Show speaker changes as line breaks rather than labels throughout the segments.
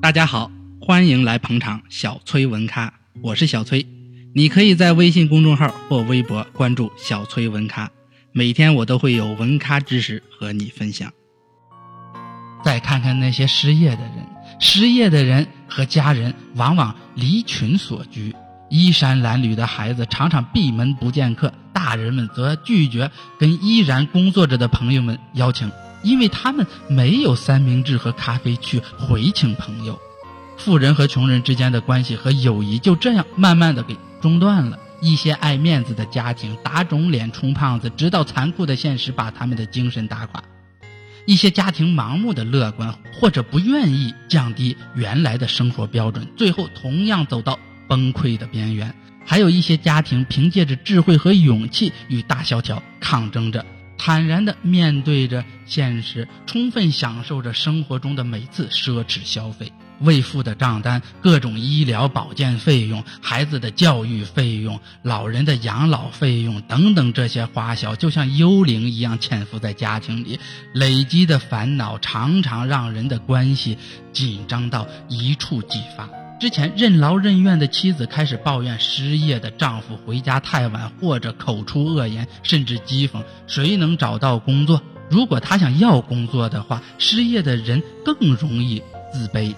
大家好，欢迎来捧场小崔文咖，我是小崔。你可以在微信公众号或微博关注小崔文咖，每天我都会有文咖知识和你分享。再看看那些失业的人，失业的人和家人往往离群所居，衣衫褴褛的孩子常常闭门不见客，大人们则拒绝跟依然工作着的朋友们邀请。因为他们没有三明治和咖啡去回请朋友，富人和穷人之间的关系和友谊就这样慢慢的给中断了。一些爱面子的家庭打肿脸充胖子，直到残酷的现实把他们的精神打垮。一些家庭盲目的乐观，或者不愿意降低原来的生活标准，最后同样走到崩溃的边缘。还有一些家庭凭借着智慧和勇气与大萧条抗争着。坦然地面对着现实，充分享受着生活中的每次奢侈消费。未付的账单、各种医疗保健费用、孩子的教育费用、老人的养老费用等等，这些花销就像幽灵一样潜伏在家庭里，累积的烦恼常常让人的关系紧张到一触即发。之前任劳任怨的妻子开始抱怨失业的丈夫回家太晚，或者口出恶言，甚至讥讽谁能找到工作。如果他想要工作的话，失业的人更容易自卑，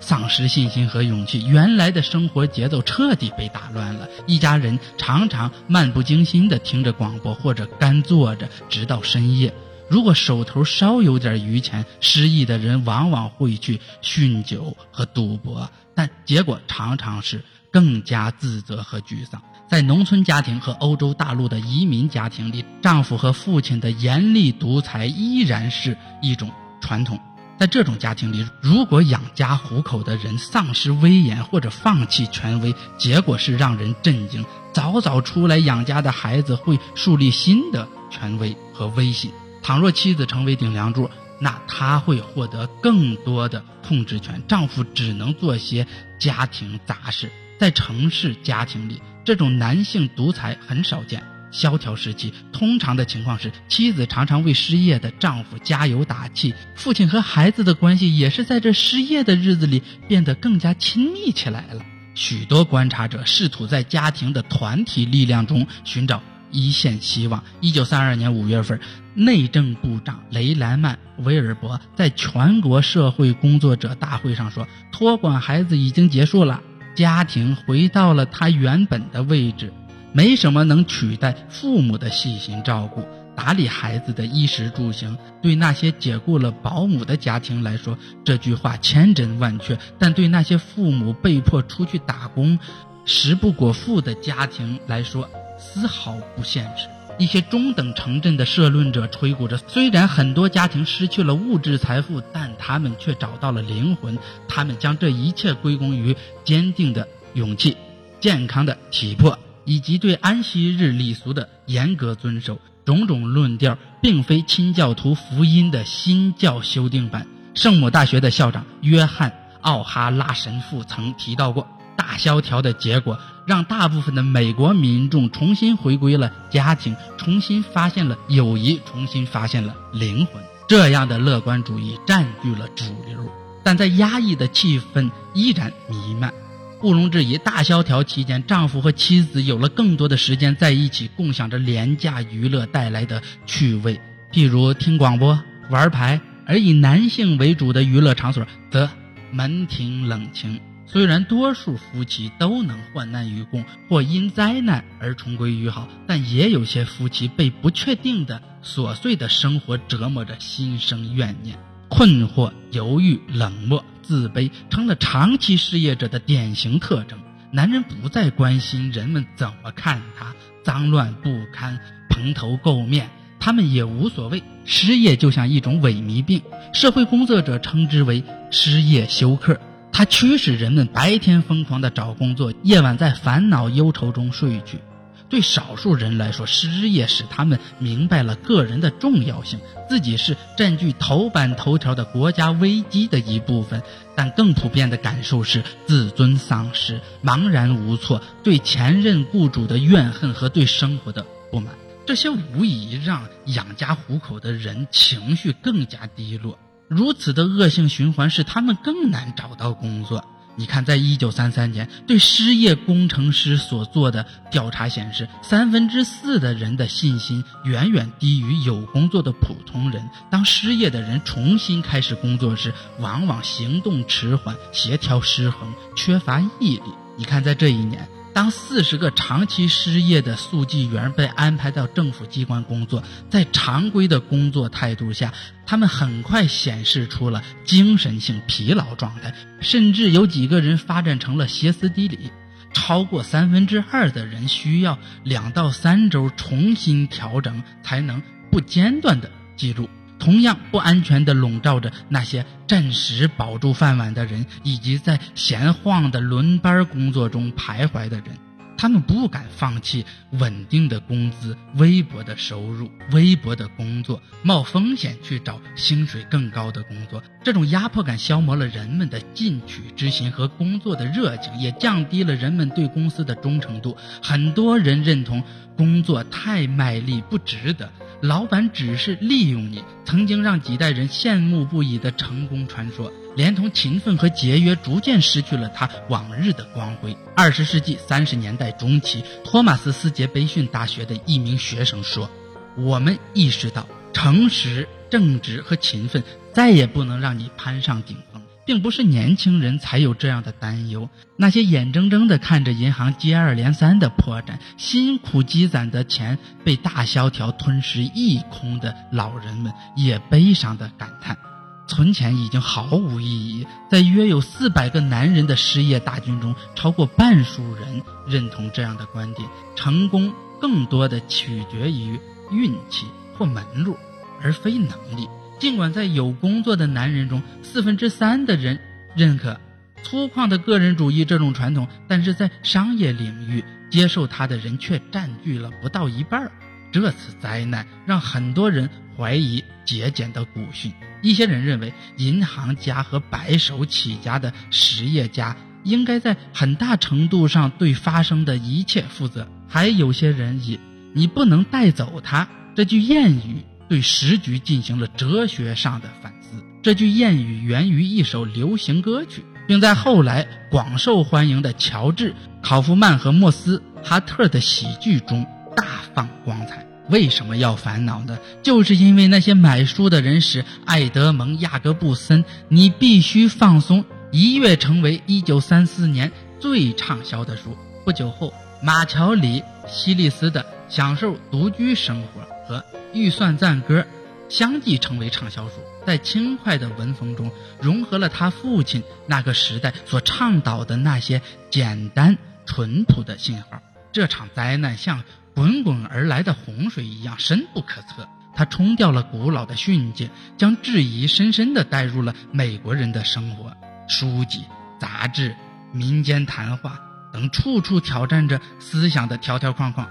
丧失信心和勇气。原来的生活节奏彻底被打乱了。一家人常常漫不经心地听着广播，或者干坐着直到深夜。如果手头稍有点余钱，失意的人往往会去酗酒和赌博，但结果常常是更加自责和沮丧。在农村家庭和欧洲大陆的移民家庭里，丈夫和父亲的严厉独裁依然是一种传统。在这种家庭里，如果养家糊口的人丧失威严或者放弃权威，结果是让人震惊：早早出来养家的孩子会树立新的权威和威信。倘若妻子成为顶梁柱，那他会获得更多的控制权，丈夫只能做些家庭杂事。在城市家庭里，这种男性独裁很少见。萧条时期，通常的情况是，妻子常常为失业的丈夫加油打气，父亲和孩子的关系也是在这失业的日子里变得更加亲密起来了。许多观察者试图在家庭的团体力量中寻找。一线希望。一九三二年五月份，内政部长雷兰曼·威尔伯在全国社会工作者大会上说：“托管孩子已经结束了，家庭回到了他原本的位置，没什么能取代父母的细心照顾、打理孩子的衣食住行。对那些解雇了保姆的家庭来说，这句话千真万确；但对那些父母被迫出去打工、食不果腹的家庭来说，”丝毫不现实。一些中等城镇的社论者吹鼓着，虽然很多家庭失去了物质财富，但他们却找到了灵魂。他们将这一切归功于坚定的勇气、健康的体魄以及对安息日礼俗的严格遵守。种种论调并非清教徒福音的新教修订版。圣母大学的校长约翰·奥哈拉神父曾提到过。大萧条的结果，让大部分的美国民众重新回归了家庭，重新发现了友谊，重新发现了灵魂。这样的乐观主义占据了主流，但在压抑的气氛依然弥漫。毋庸置疑，大萧条期间，丈夫和妻子有了更多的时间在一起，共享着廉价娱乐带来的趣味，譬如听广播、玩牌；而以男性为主的娱乐场所则门庭冷清。虽然多数夫妻都能患难与共，或因灾难而重归于好，但也有些夫妻被不确定的琐碎的生活折磨着，心生怨念、困惑、犹豫、冷漠、自卑，成了长期失业者的典型特征。男人不再关心人们怎么看他，脏乱不堪、蓬头垢面，他们也无所谓。失业就像一种萎靡病，社会工作者称之为失业休克。它驱使人们白天疯狂的找工作，夜晚在烦恼忧愁中睡去。对少数人来说，失业使他们明白了个人的重要性，自己是占据头版头条的国家危机的一部分。但更普遍的感受是自尊丧失、茫然无措，对前任雇主的怨恨和对生活的不满。这些无疑让养家糊口的人情绪更加低落。
如此的恶性循环使他们更难找到工作。你看，在一九三三年对失业工程师所做的调查显示，三分之四的人的信心远远低于有工作的普通人。当失业的人重新开始工作时，往往行动迟缓、协调失衡、缺乏毅力。你看，在这一年。当四十个长期失业的速记员被安排到政府机关工作，在常规的工作态度下，他们很快显示出了精神性疲劳状态，甚至有几个人发展成了歇斯底里。超过三分之二的人需要两到三周重新调整，才能不间断地记住。同样不安全地笼罩着那些暂时保住饭碗的人，以及在闲晃的轮班工作中徘徊的人。他们不敢放弃稳定的工资、微薄的收入、微薄的工作，冒风险去找薪水更高的工作。这种压迫感消磨了人们的进取之心和工作的热情，也降低了人们对公司的忠诚度。很多人认同工作太卖力不值得。老板只是利用你，曾经让几代人羡慕不已的成功传说，连同勤奋和节约，逐渐失去了他往日的光辉。二十世纪三十年代中期，托马斯斯杰贝逊大学的一名学生说：“我们意识到，诚实、正直和勤奋再也不能让你攀上顶。”并不是年轻人才有这样的担忧，那些眼睁睁地看着银行接二连三的破绽，辛苦积攒的钱被大萧条吞噬一空的老人们，也悲伤地感叹：存钱已经毫无意义。在约有四百个男人的失业大军中，超过半数人认同这样的观点：成功更多的取决于运气或门路，而非能力。尽管在有工作的男人中，四分之三的人认可粗犷的个人主义这种传统，但是在商业领域接受它的人却占据了不到一半儿。这次灾难让很多人怀疑节俭的古训。一些人认为，银行家和白手起家的实业家应该在很大程度上对发生的一切负责。还有些人以“你不能带走它”这句谚语。对时局进行了哲学上的反思。这句谚语源于一首流行歌曲，并在后来广受欢迎的乔治·考夫曼和莫斯哈特的喜剧中大放光彩。为什么要烦恼呢？就是因为那些买书的人使爱德蒙·雅各布森《你必须放松》一跃成为1934年最畅销的书。不久后，马乔里·希利斯的《享受独居生活》和预算赞歌相继成为畅销书，在轻快的文风中融合了他父亲那个时代所倡导的那些简单淳朴的信号。这场灾难像滚滚而来的洪水一样深不可测，它冲掉了古老的训诫，将质疑深深地带入了美国人的生活。书籍、杂志、民间谈话等，处处挑战着思想的条条框框，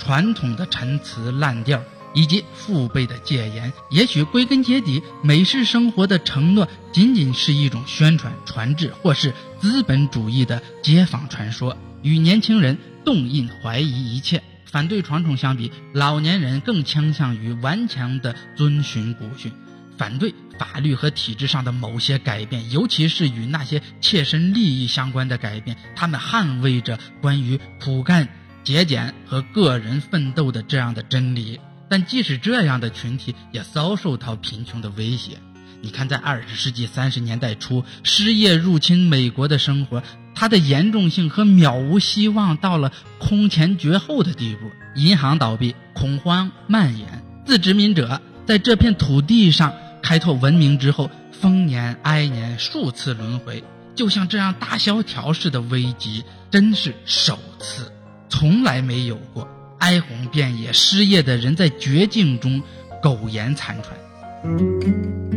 传统的陈词滥调。以及父辈的戒言，也许归根结底，美式生活的承诺仅仅是一种宣传、传制，或是资本主义的街坊传说，与年轻人动因怀疑一切、反对传统相比，老年人更倾向于顽强地遵循古训，反对法律和体制上的某些改变，尤其是与那些切身利益相关的改变。他们捍卫着关于苦干、节俭和个人奋斗的这样的真理。但即使这样的群体也遭受到贫穷的威胁。你看，在二十世纪三十年代初，失业入侵美国的生活，它的严重性和渺无希望到了空前绝后的地步。银行倒闭，恐慌蔓延，自殖民者在这片土地上开拓文明之后，丰年哀年数次轮回，就像这样大萧条式的危机，真是首次，从来没有过。哀鸿遍野，失业的人在绝境中苟延残喘。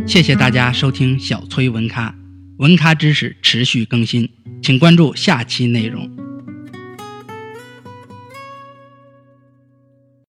谢谢大家收听小崔文咖，文咖知识持续更新，请关注下期内容。